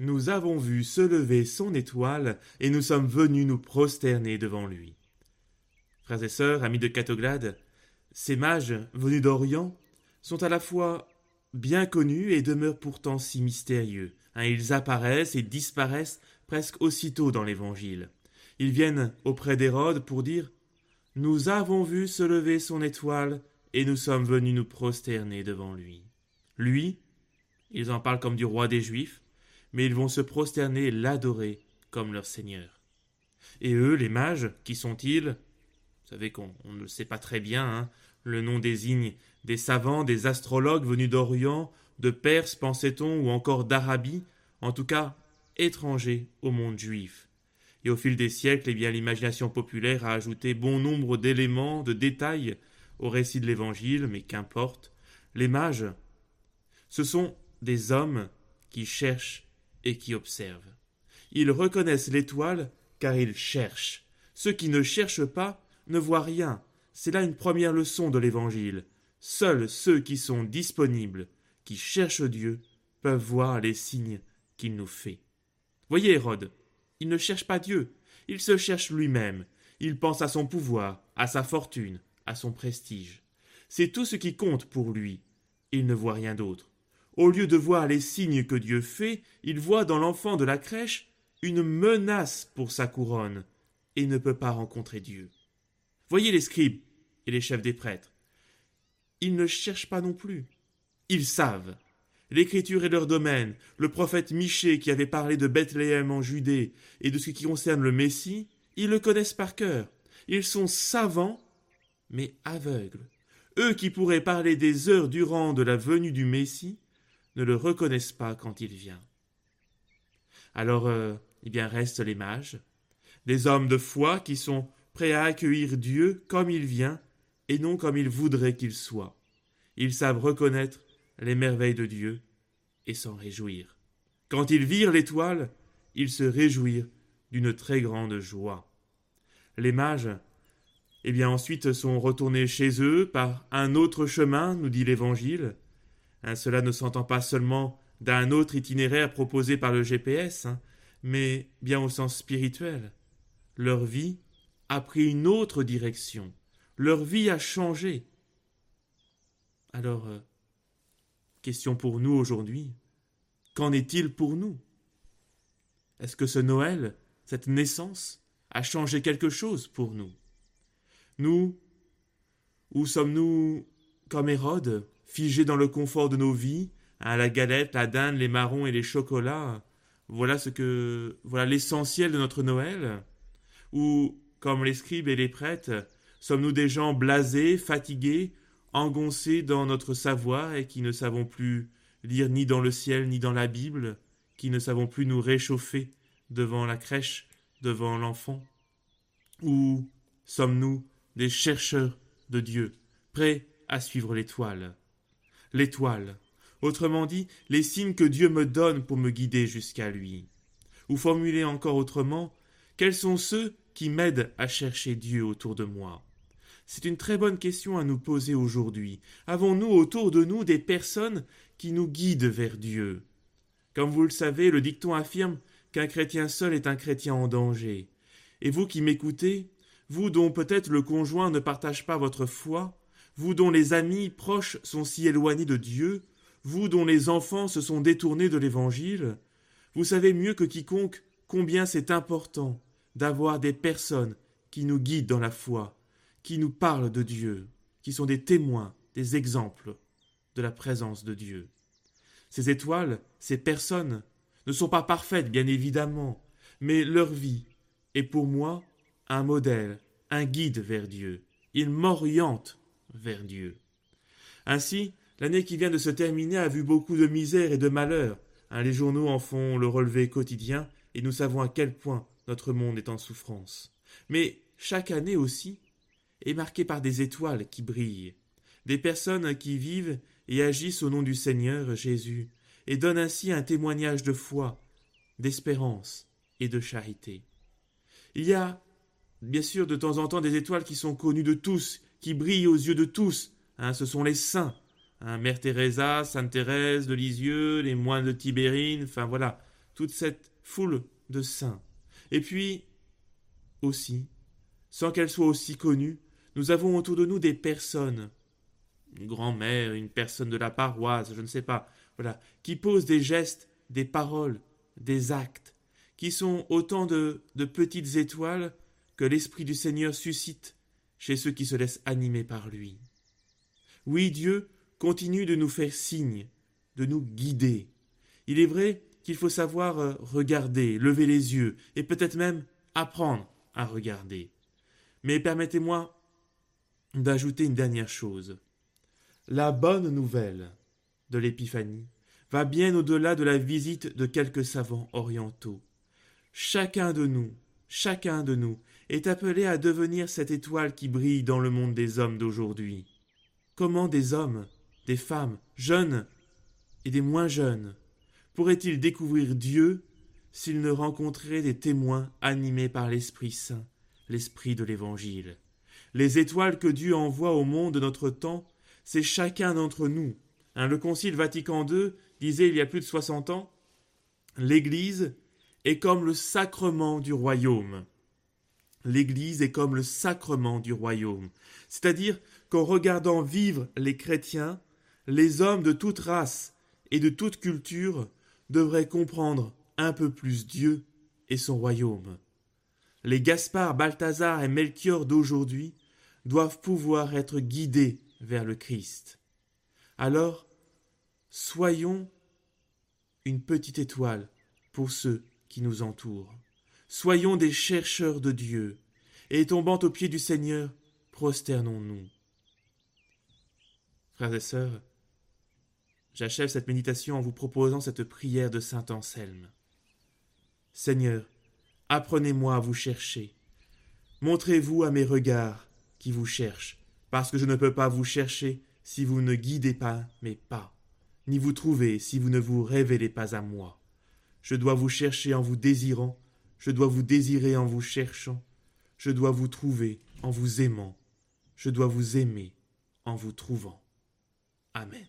Nous avons vu se lever son étoile, et nous sommes venus nous prosterner devant lui. Frères et sœurs, amis de Catoglade, ces mages venus d'Orient sont à la fois bien connus et demeurent pourtant si mystérieux. Hein, ils apparaissent et disparaissent presque aussitôt dans l'Évangile. Ils viennent auprès d'Hérode pour dire Nous avons vu se lever son étoile, et nous sommes venus nous prosterner devant lui. Lui, ils en parlent comme du roi des Juifs, mais ils vont se prosterner et l'adorer comme leur Seigneur. Et eux, les mages, qui sont-ils? Vous savez qu'on ne le sait pas très bien, hein le nom désigne des savants, des astrologues venus d'Orient, de Perse, pensait-on, ou encore d'Arabie, en tout cas étrangers au monde juif. Et au fil des siècles, eh bien, l'imagination populaire a ajouté bon nombre d'éléments, de détails au récit de l'Évangile, mais qu'importe. Les mages, ce sont des hommes qui cherchent qui observent. Ils reconnaissent l'étoile car ils cherchent. Ceux qui ne cherchent pas ne voient rien. C'est là une première leçon de l'Évangile. Seuls ceux qui sont disponibles, qui cherchent Dieu, peuvent voir les signes qu'il nous fait. Voyez Hérode, il ne cherche pas Dieu, il se cherche lui-même, il pense à son pouvoir, à sa fortune, à son prestige. C'est tout ce qui compte pour lui. Il ne voit rien d'autre. Au lieu de voir les signes que Dieu fait, il voit dans l'enfant de la crèche une menace pour sa couronne, et ne peut pas rencontrer Dieu. Voyez les scribes et les chefs des prêtres. Ils ne cherchent pas non plus. Ils savent. L'écriture est leur domaine. Le prophète Michée, qui avait parlé de Bethléem en Judée et de ce qui concerne le Messie, ils le connaissent par cœur. Ils sont savants, mais aveugles. Eux qui pourraient parler des heures durant de la venue du Messie ne le reconnaissent pas quand il vient. Alors, euh, eh bien, restent les mages, des hommes de foi qui sont prêts à accueillir Dieu comme il vient et non comme il voudrait qu'il soit. Ils savent reconnaître les merveilles de Dieu et s'en réjouir. Quand ils virent l'étoile, ils se réjouirent d'une très grande joie. Les mages, eh bien ensuite sont retournés chez eux par un autre chemin, nous dit l'Évangile. Hein, cela ne s'entend pas seulement d'un autre itinéraire proposé par le GPS, hein, mais bien au sens spirituel. Leur vie a pris une autre direction. Leur vie a changé. Alors, euh, question pour nous aujourd'hui. Qu'en est-il pour nous? Est-ce que ce Noël, cette naissance, a changé quelque chose pour nous? Nous, où sommes-nous comme Hérode, figés dans le confort de nos vies, à la galette, la dinde, les marrons et les chocolats Voilà ce que voilà l'essentiel de notre Noël Ou, comme les scribes et les prêtres, sommes-nous des gens blasés, fatigués, engoncés dans notre savoir et qui ne savons plus lire ni dans le ciel ni dans la Bible, qui ne savons plus nous réchauffer devant la crèche, devant l'enfant? Ou sommes-nous des chercheurs de Dieu, prêts à suivre l'étoile? L'étoile, autrement dit, les signes que Dieu me donne pour me guider jusqu'à lui. Ou formulé encore autrement, quels sont ceux qui m'aident à chercher Dieu autour de moi? C'est une très bonne question à nous poser aujourd'hui. Avons-nous autour de nous des personnes qui nous guident vers Dieu? Comme vous le savez, le dicton affirme qu'un chrétien seul est un chrétien en danger. Et vous qui m'écoutez, vous dont peut-être le conjoint ne partage pas votre foi, vous dont les amis proches sont si éloignés de Dieu, vous dont les enfants se sont détournés de l'Évangile, vous savez mieux que quiconque combien c'est important d'avoir des personnes qui nous guident dans la foi, qui nous parlent de Dieu, qui sont des témoins, des exemples de la présence de Dieu. Ces étoiles, ces personnes, ne sont pas parfaites, bien évidemment, mais leur vie est pour moi un modèle, un guide vers Dieu. Ils m'orientent vers Dieu. Ainsi, l'année qui vient de se terminer a vu beaucoup de misère et de malheur. Hein, les journaux en font le relevé quotidien, et nous savons à quel point notre monde est en souffrance. Mais chaque année aussi, est marqué par des étoiles qui brillent, des personnes qui vivent et agissent au nom du Seigneur Jésus, et donnent ainsi un témoignage de foi, d'espérance et de charité. Il y a, bien sûr, de temps en temps des étoiles qui sont connues de tous, qui brillent aux yeux de tous. Hein, ce sont les saints. Hein, Mère Teresa, Sainte Thérèse de Lisieux, les moines de Tibérine, enfin voilà, toute cette foule de saints. Et puis, aussi, sans qu'elles soient aussi connues, nous avons autour de nous des personnes, une grand-mère, une personne de la paroisse, je ne sais pas, voilà, qui posent des gestes, des paroles, des actes, qui sont autant de, de petites étoiles que l'Esprit du Seigneur suscite chez ceux qui se laissent animer par lui. Oui, Dieu continue de nous faire signe, de nous guider. Il est vrai qu'il faut savoir euh, regarder, lever les yeux, et peut-être même apprendre à regarder. Mais permettez-moi d'ajouter une dernière chose. La bonne nouvelle de l'Épiphanie va bien au-delà de la visite de quelques savants orientaux. Chacun de nous, chacun de nous est appelé à devenir cette étoile qui brille dans le monde des hommes d'aujourd'hui. Comment des hommes, des femmes, jeunes et des moins jeunes, pourraient-ils découvrir Dieu s'ils ne rencontraient des témoins animés par l'Esprit Saint, l'Esprit de l'Évangile? Les étoiles que Dieu envoie au monde de notre temps, c'est chacun d'entre nous. Hein, le Concile Vatican II disait il y a plus de soixante ans L'Église comme le sacrement du royaume. L'Église est comme le sacrement du royaume. C'est-à-dire qu'en regardant vivre les chrétiens, les hommes de toute race et de toute culture devraient comprendre un peu plus Dieu et son royaume. Les Gaspard, Balthazar et Melchior d'aujourd'hui doivent pouvoir être guidés vers le Christ. Alors, soyons une petite étoile pour ceux nous entourent. Soyons des chercheurs de Dieu, et tombant aux pieds du Seigneur, prosternons-nous. Frères et sœurs, j'achève cette méditation en vous proposant cette prière de saint Anselme. Seigneur, apprenez-moi à vous chercher. Montrez-vous à mes regards qui vous cherchent, parce que je ne peux pas vous chercher si vous ne guidez pas mes pas, ni vous trouver si vous ne vous révélez pas à moi. Je dois vous chercher en vous désirant, je dois vous désirer en vous cherchant, je dois vous trouver en vous aimant, je dois vous aimer en vous trouvant. Amen.